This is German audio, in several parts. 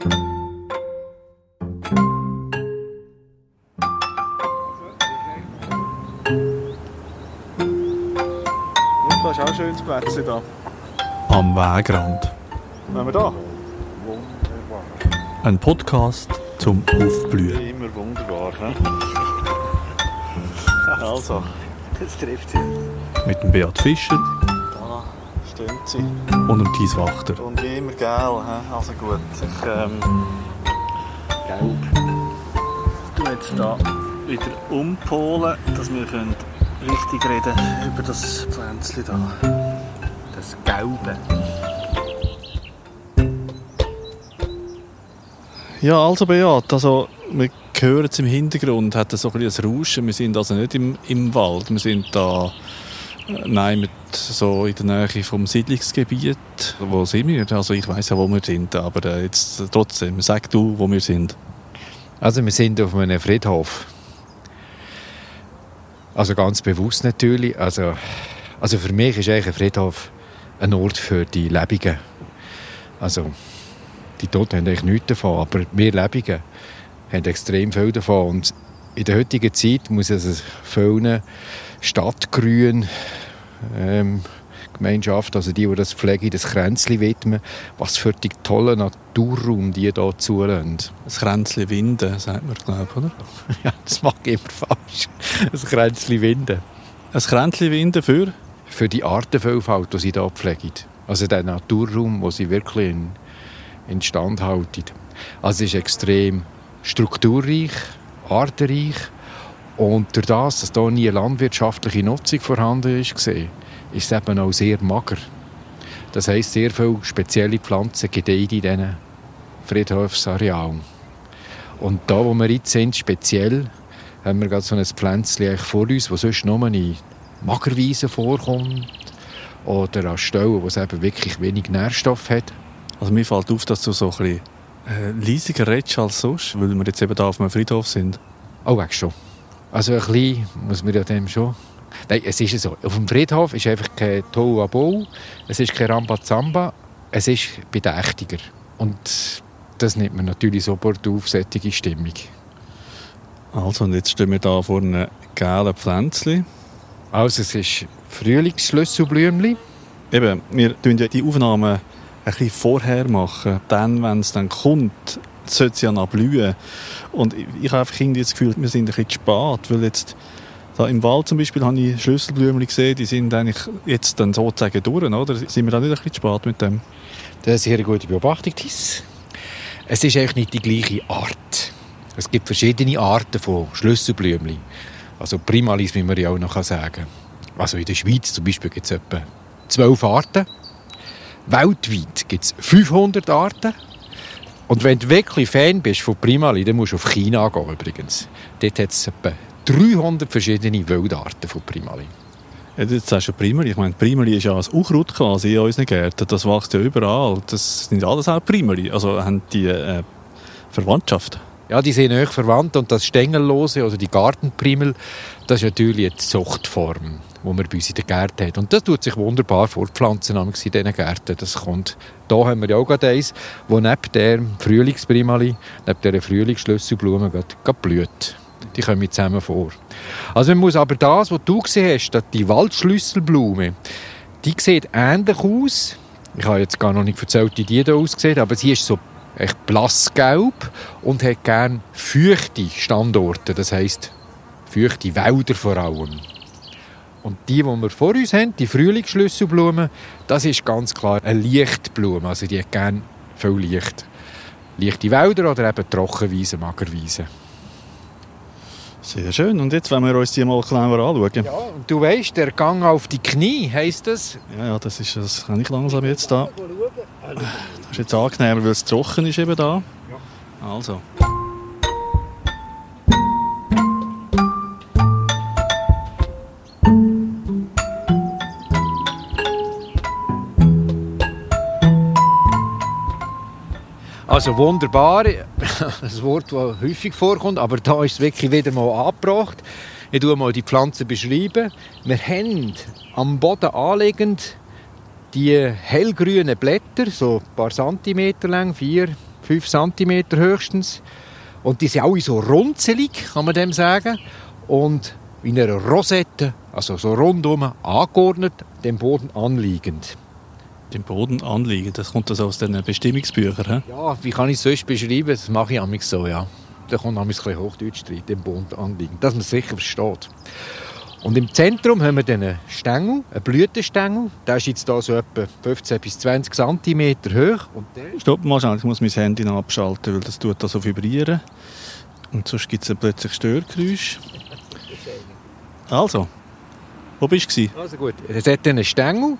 Da ist auch ein schönes Plätzchen da. Am Wegrand. Wenn wir da? Ein Podcast zum Aufblühen. Immer wunderbar. Ne? Also, Das trifft sie. Mit dem Beat Fischer stimmt sie. und dem Thies Wachter. Und wie immer gel. he? Also gut, ich ähm, Gelb. tu jetzt da wieder umpolen, dass wir können richtig reden über das Pflänzchen da. Das Gelbe. Ja, also Beat, also wir hören es im Hintergrund, hat so ein bisschen ein Rauschen. Wir sind also nicht im, im Wald, wir sind da äh, nein, mit, so in der Nähe vom Siedlungsgebiet. Wo sind wir? Also ich weiß ja, wo wir sind, aber äh, jetzt trotzdem, sag du, wo wir sind. Also wir sind auf einem Friedhof. Also ganz bewusst natürlich. Also, also für mich ist eigentlich ein Friedhof ein Ort für die Lebenden. Also die Toten haben eigentlich nichts davon, aber wir Lebenden haben extrem viel davon. Und in der heutigen Zeit muss es vielen Stadtgrün ähm, Gemeinschaft, also die, die das pflegen, das Kränzli widmen, was für die tolle Naturraum die hier zulassen. Das Kränzchen Winden, sagt man, glaube ich, oder? Ja, das mag ich immer falsch. Ein Kränzli Winden. Ein Kränzchen Winden für? Für die Artenvielfalt, die sie hier pflegen. Also den Naturraum, den sie wirklich in, in Stand halten. Also es ist extrem strukturreich, artenreich und durch das, dass hier nie eine landwirtschaftliche Nutzung vorhanden ist, ist es eben auch sehr mager. Das heisst, sehr viele spezielle Pflanzen gedeihen in diesen Friedhofsarealen. Und da, wo wir jetzt sind, speziell, haben wir gerade so ein Pflänzchen vor uns, das sonst nur in Magerweisen vorkommt oder an Stellen, wo es eben wirklich wenig Nährstoff hat. Also mir fällt auf, dass du so ein bisschen äh, leisiger redest als sonst, weil wir jetzt eben da auf einem Friedhof sind. Oh, weg schon. Also ein bisschen muss man ja dem schon... Nein, es ist so. Auf dem Friedhof ist einfach kein Tohuwabohu, es ist kein Rambazamba, es ist bedächtiger. Und das nimmt man natürlich sofort auf, solche Stimmung. Also, und jetzt stehen wir da vor einem gelben Pflänzchen. Also es ist Frühlingsschlüsselblümchen. Eben, wir tun ja die Aufnahmen ein bisschen vorher machen. Dann, wenn es dann kommt, sollte es ja noch blühen. Und ich, ich habe einfach das Gefühl, wir sind ein bisschen spät, weil jetzt da im Wald zum Beispiel habe ich Schlüsselblümchen gesehen, die sind eigentlich jetzt dann sozusagen durch, oder? Sind wir da nicht ein bisschen spät mit dem? Das ist eine sehr gute Beobachtung, Thies. Es ist eigentlich nicht die gleiche Art. Es gibt verschiedene Arten von Schlüsselblümchen. Also Primalis, wie man ja auch noch sagen kann. Also in der Schweiz zum Beispiel gibt es etwa zwölf Arten. Weltweit gibt es 500 Arten. Und wenn du wirklich Fan bist von Primali, dann musst du auf China gehen übrigens. Dort hat es etwa 300 verschiedene Wildarten von Primali. Ja, jetzt sagst du Primeli. Ich meine, Primeli ist ja ein Unkraut quasi in unseren Gärten. Das wächst ja überall. Das sind alles auch Primeli. Also haben die äh, Verwandtschaft. Ja, die sind euch verwandt und das Stängellose, also die Gartenprimel, das ist natürlich eine Zuchtform, die man bei uns in den Gärten hat. Und das tut sich wunderbar fortpflanzen in diesen Gärten. Das kommt. Da haben wir ja auch gerade eins, wo neben der Frühlingsprimali, neben der Frühlingsschlüsselblume gerade, blüht. Die kommen zusammen vor. Also man muss aber das, was du gesehen hast, die Waldschlüsselblume, die sieht ähnlich aus. Ich habe jetzt gar noch nicht erzählt, wie die hier aussieht, aber sie ist so echt blassgelb und hat gerne feuchte Standorte, das heisst feuchte Wälder vor allem. Und die, die wir vor uns haben, die Frühlingsschlüsselblume, das ist ganz klar eine Lichtblume, also die hat gerne viel Licht. Leichte Wälder oder eben Trockenwiesen, Magerwiesen. Sehr schön. Und jetzt wollen wir uns die mal genauer anschauen. Ja, und du weißt, der Gang auf die Knie, heisst das? Ja, ja, das ist das kann ich langsam jetzt da. Das ist jetzt angenehmer, weil es trocken ist eben da. Also. Also wunderbar, ein Wort, das häufig vorkommt, aber da ist es wirklich wieder mal angebracht. Ich tue mal die Pflanze beschreiben. Wir haben am Boden anliegend die hellgrünen Blätter, so ein paar Zentimeter lang, vier, 5 cm höchstens. Und die sind alle so runzelig, kann man dem sagen. Und in einer Rosette, also so rundum angeordnet, dem Boden anliegend. Dem Boden anliegen, das kommt das aus den Bestimmungsbüchern. He? Ja, wie kann ich es sonst beschreiben? Das mache ich amix so, ja. Da kommt ein bisschen Hochdeutsch drin, dem Boden anliegend, dass man es sicher versteht. Und im Zentrum haben wir dann einen Stängel, einen Blütenstängel. Der ist jetzt hier so etwa 15 bis 20 cm hoch. Und der Stopp mal schnell, ich muss mein Handy noch abschalten, weil das tut da so vibrieren. Und sonst gibt es plötzlich Störgeräusche. Also, wo bist du? Also gut, es hat einen Stängel,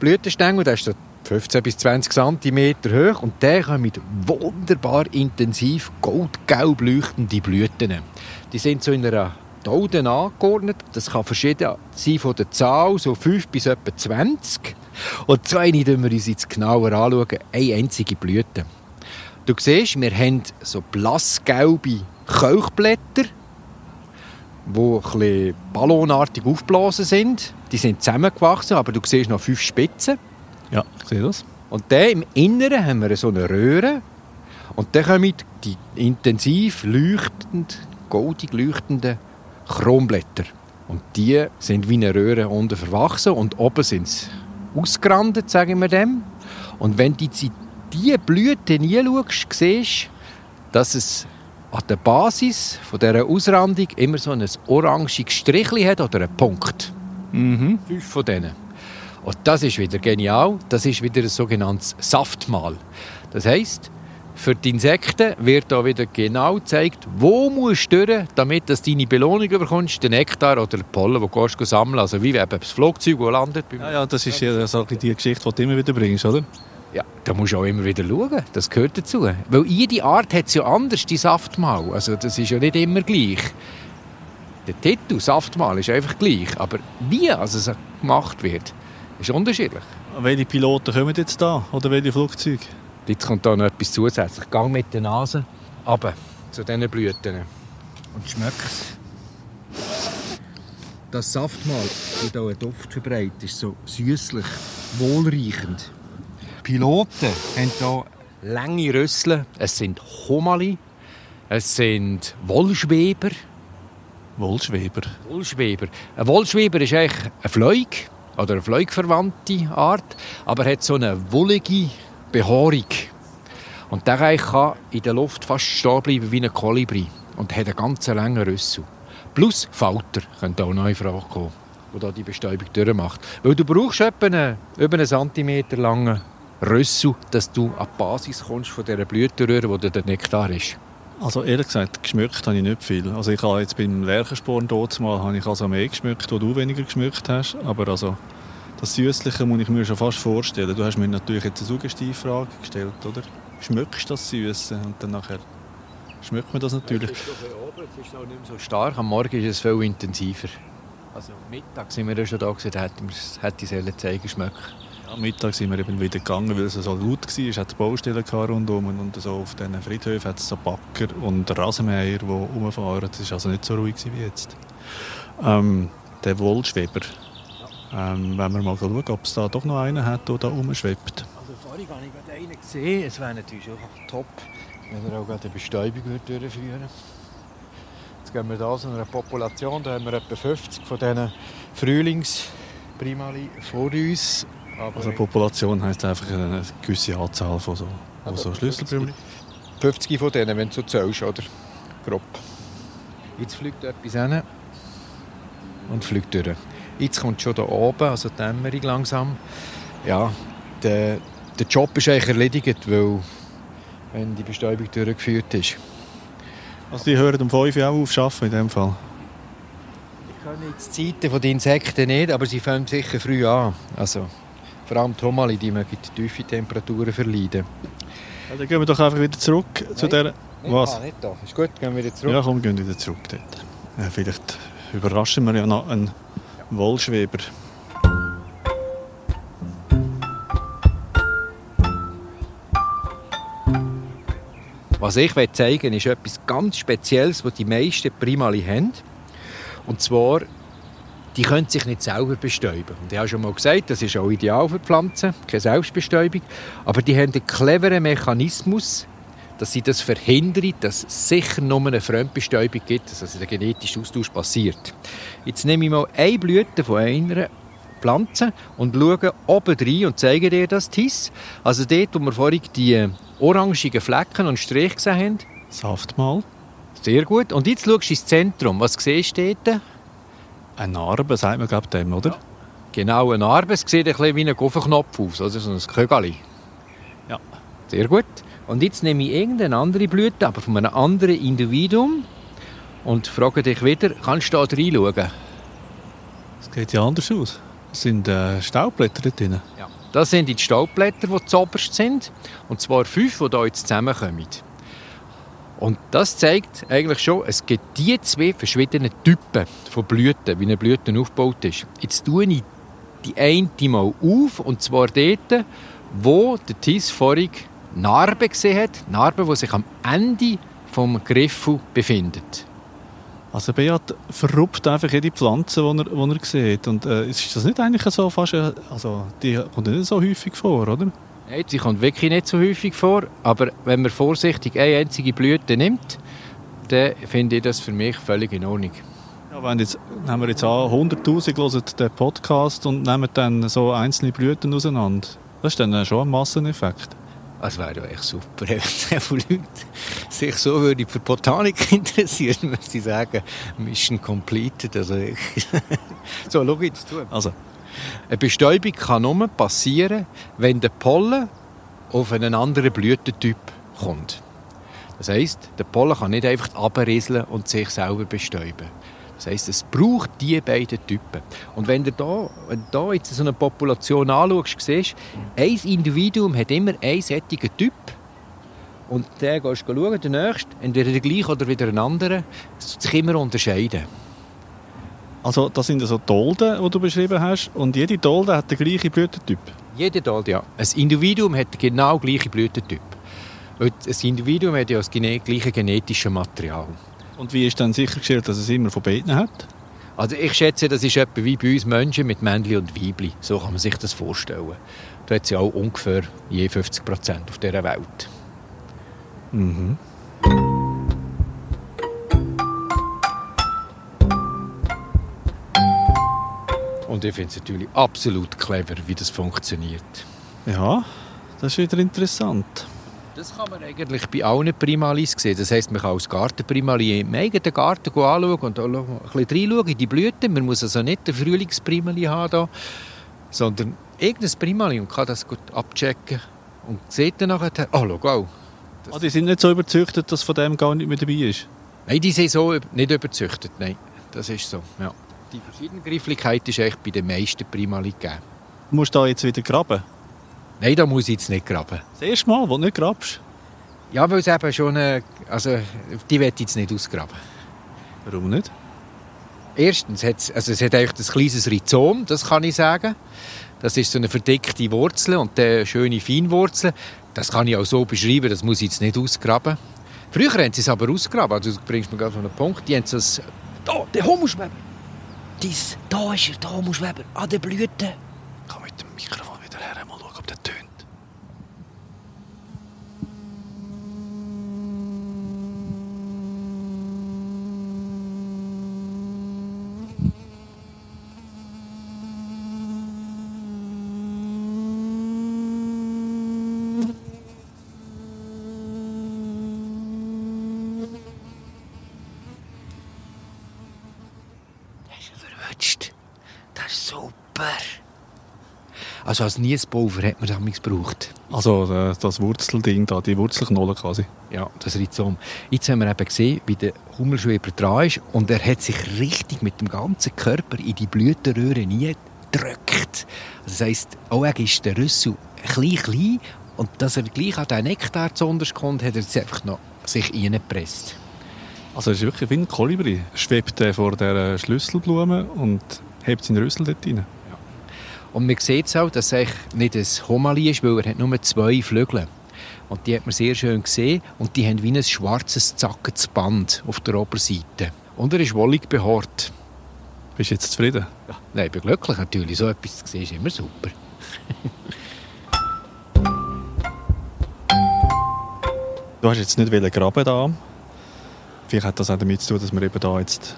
Blütenstängel, der ist so 15 bis 20 cm hoch und der kommt wunderbar intensiv goldgelb leuchtende Blüten. Die sind so in einer Tauden angeordnet. Das kann verschieden sein von der Zahl, so 5 bis etwa 20. Und zwei schauen wir uns jetzt genauer anschauen. Eine einzige Blüte. Du siehst, wir haben so blassgelbe Kelchblätter, die ein ballonartig aufgeblasen sind. Die sind zusammengewachsen, aber du siehst noch fünf Spitzen. Ja, ich sehe das. Und dann im Inneren haben wir so eine Röhre. Und dann kommen die intensiv leuchtend, goldig leuchtenden Kronblätter. Und die sind wie eine Röhre unten verwachsen und oben sind sie ausgerandet, sagen wir dem. Und wenn du in diese Blüte hinschaust, siehst du, dass es an der Basis von dieser Ausrandung immer so ein orangiges Strichchen hat oder einen Punkt. Mhm. Fünf von denen. Und das ist wieder genial. Das ist wieder ein sogenanntes Saftmahl. Das heißt, für die Insekten wird da wieder genau gezeigt, wo musst du durch, damit du deine Belohnung bekommst, den Nektar oder den Pollen, den du sammeln Also wie eben das Flugzeug, das landet. Ja, ja, das ist ja so die Geschichte, die du immer wieder bringst, oder? Ja, da musst du auch immer wieder schauen. Das gehört dazu. Weil jede Art hat es ja anders, die Saftmahl. Also das ist ja nicht immer gleich. Der Titel Saftmahl ist einfach gleich, aber wie also es gemacht wird, ist unterschiedlich. Welche Piloten kommen jetzt da oder welche Flugzeuge? Jetzt kommt da noch etwas zusätzlich. Gang mit der Nase runter zu diesen Blüten und schmeck's. Das Saftmahl wird auch einen Duft verbreitet, ist so süßlich, wohlriechend. Piloten haben hier lange Rüssel. Es sind Homali, es sind Wollschweber. Wollschweber? Wollschweber. Ein Wollschweber ist eigentlich ein Fleug oder eine fleugverwandte Art, aber hat so eine wollige Behaarung. Und der kann in der Luft fast stehen bleiben wie ein Kolibri und hat einen ganz langen Rüssel. Plus Falter könnte auch noch in Frage kommen, der die Bestäubung durchmacht. Weil du brauchst etwa einen, über einen Zentimeter langen Rüssel, dass du an die Basis kommst von dieser Blütenröhre, wo der Nektar ist. Also ehrlich gesagt, geschmückt habe ich nicht viel. Also ich habe jetzt beim Lerchensporn dort mal habe ich also mehr geschmückt, wo du weniger geschmückt hast. Aber also das Süßliche muss ich mir schon fast vorstellen. Du hast mir natürlich jetzt eine Suggestivfrage gestellt, oder? Schmückst du das Süße? Und dann nachher schmeckt man das natürlich. Es ist, oben, es ist auch nicht mehr so stark. Am Morgen ist es viel intensiver. Also Mittag sind wir ja schon da gewesen, da hätte ich es zeigen schmecken. Am Mittag sind wir eben wieder gegangen, weil es so laut war. Es hatte Baustellen rundherum und so auf diesen Friedhöfen hat es so Backer und Rasenmäher, die rumfahren. Das war also nicht so ruhig wie jetzt. Ähm, der Wollschweber. Ähm, wenn wir mal schauen, ob es da doch noch einen hat, der da rumschwebt. Also vorhin habe ich einen gesehen. Es wäre natürlich auch top, wenn er auch eine Bestäubung durchführen würde. Jetzt gehen wir hier zu einer Population, da haben wir etwa 50 von diesen Frühlingsprimali vor uns. Aber also Population heisst einfach eine gewisse Anzahl von so, von so Schlüsselblumen. 50 von denen, wenn du so zählst, oder? Grob. Jetzt fliegt etwas hin und fliegt durch. Jetzt kommt schon da oben, also die Dämmerung langsam. Ja, der, der Job ist eigentlich erledigt, weil wenn die Bestäubung durchgeführt ist. Also die hören um 5 Uhr auch auf arbeiten in dem Fall? Ich kann jetzt die Zeiten der Insekten nicht, aber sie fangen sicher früh an. Also vor allem die Homali, die mögen tiefe Temperaturen verleiden. Ja, dann gehen wir doch einfach wieder zurück Nein, zu der... Was? Ah, nicht da. Ist gut, gehen wir wieder zurück. Ja, komm, gehen wieder zurück dort. Ja, vielleicht überraschen wir ja noch einen Wollschweber. Was ich zeigen will, ist etwas ganz Spezielles, was die meisten Primali haben. Und zwar die können sich nicht selber bestäuben. Und ich habe schon mal gesagt, das ist auch ideal für Pflanzen, keine Selbstbestäubung. Aber die haben einen cleveren Mechanismus, dass sie das verhindern, dass es sicher nur eine Fremdbestäubung gibt, dass also der genetische Austausch passiert. Jetzt nehme ich mal eine Blüte von einer Pflanze und schaue oben rein und zeige dir das Tis. Also dort, wo wir vorhin die orangigen Flecken und Striche gesehen haben. Saftmal. Sehr gut. Und jetzt schaust du ins Zentrum. Was siehst du dort? Eine Narbe, sagt man glaube dem, oder? Genau, eine Narbe. Es sieht ein bisschen wie ein Guffenknopf aus, oder? so ein Kögali. Ja. Sehr gut. Und jetzt nehme ich irgendeine andere Blüte, aber von einem anderen Individuum und frage dich wieder, kannst du da reinschauen? Es sieht ja anders aus. Es sind äh, Staubblätter dort drin. Ja. Das sind die Staubblätter, die zuoberst sind. Und zwar fünf, die hier jetzt zusammenkommen. Und das zeigt eigentlich schon, es gibt die zwei verschiedenen Typen von Blüten, wie eine Blüte aufgebaut ist. Jetzt tue ich die eine mal auf, und zwar dort, wo der Tis vorhin Narbe gesehen hat. Narbe, die sich am Ende vom Griffel befindet. Also Beat verruppt einfach jede Pflanze, die er, die er sieht. Und äh, ist das nicht eigentlich so fast... Äh, also die kommt nicht so häufig vor, oder? Nein, sie kommt wirklich nicht so häufig vor. Aber wenn man vorsichtig eine einzige Blüte nimmt, dann finde ich das für mich völlig in Ordnung. Ja, wenn jetzt, nehmen wir jetzt an, 100'000 hören den Podcast und nehmen dann so einzelne Blüten auseinander. Das ist dann schon ein Masseneffekt. Das wäre ja echt super, wenn so Leute sich so würde für Botanik interessieren, muss ich sagen, Mission completed. Also so, schau jetzt zu. Also. Eine Bestäubung kann nur passieren, wenn der Pollen auf einen anderen Blütentyp kommt. Das heisst, der Pollen kann nicht einfach abrieseln und sich selber bestäuben. Das heisst, es braucht diese beiden Typen. Und wenn du da, wenn du da jetzt so eine Population anschaust, siehst ein Individuum hat immer einen sättigen Typ. Und der gehst du schauen, der nächste, entweder der gleiche oder wieder ein anderer, es sich immer unterscheiden. Also das sind so Dolden, die du beschrieben hast. Und jede Dolde hat den gleichen Blütentyp? Jede Dolde, ja. Ein Individuum hat genau den gleichen Blütentyp. Ein Individuum hat ja das gleiche genetische Material. Und wie ist dann sichergestellt, dass es immer von beiden hat? Also ich schätze, das ist etwa wie bei uns Menschen mit Männchen und Weibli. So kann man sich das vorstellen. Da hat es ja auch ungefähr je 50 Prozent auf dieser Welt. Mhm. Und ich finde es natürlich absolut clever, wie das funktioniert. Ja, das ist wieder interessant. Das kann man eigentlich bei allen Primalis sehen. Das heisst, man kann als Gartenprimali im eigenen Garten anschauen und ein bisschen reinschauen in die Blüten. Man muss also nicht den Frühlingsprimali haben, hier, sondern irgendein Primali und kann das gut abchecken und sieht dann nachher, oh, schau. Ah, die sind nicht so überzeugt, dass von dem gar nicht mehr dabei ist? Nein, die sind so nicht überzeugt, nein. Das ist so, ja. Die Verschiedengrifflichkeit ist echt bei den meisten Primali gegeben. Musst du da jetzt wieder graben? Nein, da muss ich jetzt nicht graben. Das erste Mal, wo du nicht grabst? Ja, weil es eben schon... Eine, also, die werde ich jetzt nicht ausgraben. Warum nicht? Erstens, also es hat eigentlich ein kleines Rhizom, das kann ich sagen. Das ist so eine verdeckte Wurzel und eine schöne Feinwurzel. Das kann ich auch so beschreiben, das muss ich jetzt nicht ausgraben. Früher haben sie es aber ausgraben. Also, du bringst mir gerade auf einen Punkt. Die haben so ein... Da, der Homoschweber. Dies, da ist er, der Homoschweber, an der Blüte. Ich kann mit dem Mikrofon wieder her, mal schauen, ob der tönt. verwünscht. Das ist super. Also als Niespulver hat man damals gebraucht. Also äh, das Wurzelding da, die Wurzelknolle quasi. Ja, das Rhizom. Jetzt haben wir eben gesehen, wie der Hummelschweber dran ist und er hat sich richtig mit dem ganzen Körper in die Blütenröhre gedrückt. Also das heisst, auch ist der Rüssel klein, klein und dass er gleich an den Nektar zu kommt, hat er jetzt einfach noch sich reingepresst. Also es ist wirklich wie ein Kolibri. Schwebt er vor der Schlüsselblume und hebt seinen Rüssel dort rein. Und man sieht auch, dass es nicht ein Homali ist, weil er hat nur zwei Flügel. Und die hat man sehr schön gesehen. Und die haben wie ein schwarzes, zackendes Band auf der Oberseite. Und er ist wollig behaart. Bist du jetzt zufrieden? Ja, nein, ich bin glücklich natürlich. So etwas zu sehen ist immer super. Du hast jetzt nicht graben da. Vielleicht hat das auch damit zu tun, dass wir eben da jetzt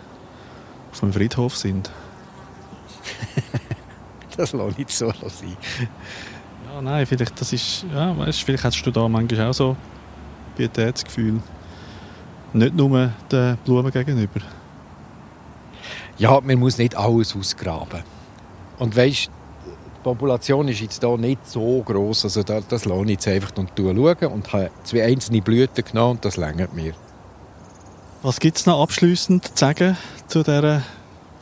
auf dem Friedhof sind. das lasse ich so sein. Ja, nein, vielleicht, das ist, ja, weißt, vielleicht hast du da manchmal auch so Pietätsgefühl. Nicht nur den Blumen gegenüber. Ja, man muss nicht alles ausgraben. Und weißt, die Population ist jetzt hier nicht so groß, also da, das lasse ich jetzt einfach und schauen und habe zwei einzelne Blüten genommen und das längert mir. Was gibt es noch abschließend zu sagen zu dieser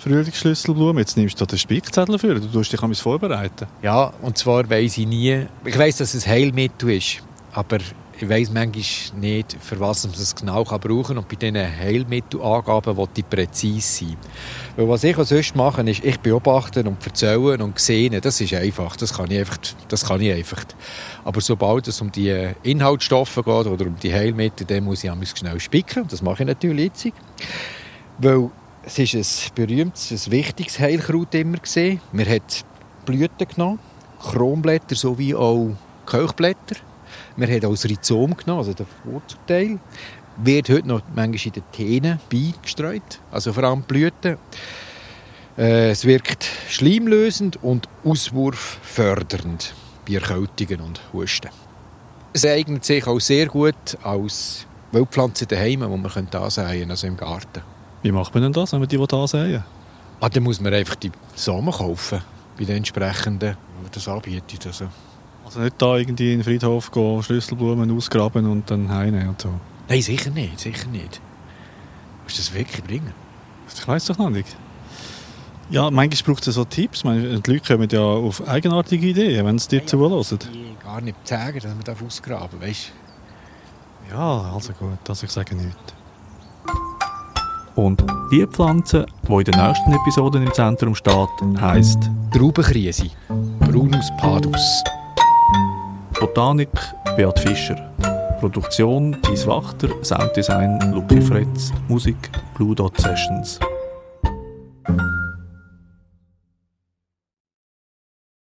Frühlingsschlüsselblume? Jetzt nimmst du den Spickzettel für, du tust dich vorbereiten. Ja, und zwar weiss ich nie, ich weiss, dass es Heilmittel ist, aber ich weiss manchmal nicht, für was man es genau brauchen kann. Und bei diesen Heilmittelangaben will ich präzise sein. Weil was ich sonst mache, ist, ich beobachte und erzähle und sehe. Das ist einfach. Das kann ich einfach. Das kann ich einfach. Aber sobald es um die Inhaltsstoffe geht oder um die Heilmittel, dann muss ich schnell spicken. Das mache ich natürlich jetzt. Weil es ist ein berühmtes, ein wichtiges Heilkraut immer gesehen. Man hat Blüten genommen, Kronblätter sowie auch Kelchblätter wir haben auch das Rhizom genommen, also den Wurzelteil. Wird heute noch manchmal in den Tänen beigestreut, also vor allem Blüten. Äh, es wirkt schleimlösend und auswurffördernd bei Erkältungen und Husten. Es eignet sich auch sehr gut als Wildpflanze daheim, die man ansäen könnte, also im Garten. Wie macht man denn das, wenn man die ansäen ah, Dann muss man einfach die Samen kaufen, bei den entsprechenden, die das anbietet. Also also nicht da irgendwie in den Friedhof gehen, Schlüsselblumen ausgraben und dann heimnehmen und so? Nein, sicher nicht, sicher nicht. Musst du das wirklich bringen? Ich weiß doch noch nicht. Ja, manchmal braucht es so Tipps. Die Leute kommen ja auf eigenartige Ideen, wenn sie dir ja, zuhören. Gar nicht sagen, dass man das ausgraben weißt Ja, also gut, also ich sage nichts. Und die Pflanze, die in der nächsten Episode im Zentrum steht, heisst Traubenkrise, Brunus padus. Botanik Beat Fischer. Produktion Thies Wachter, Sounddesign Luki Fretz, Musik Blue Dot Sessions.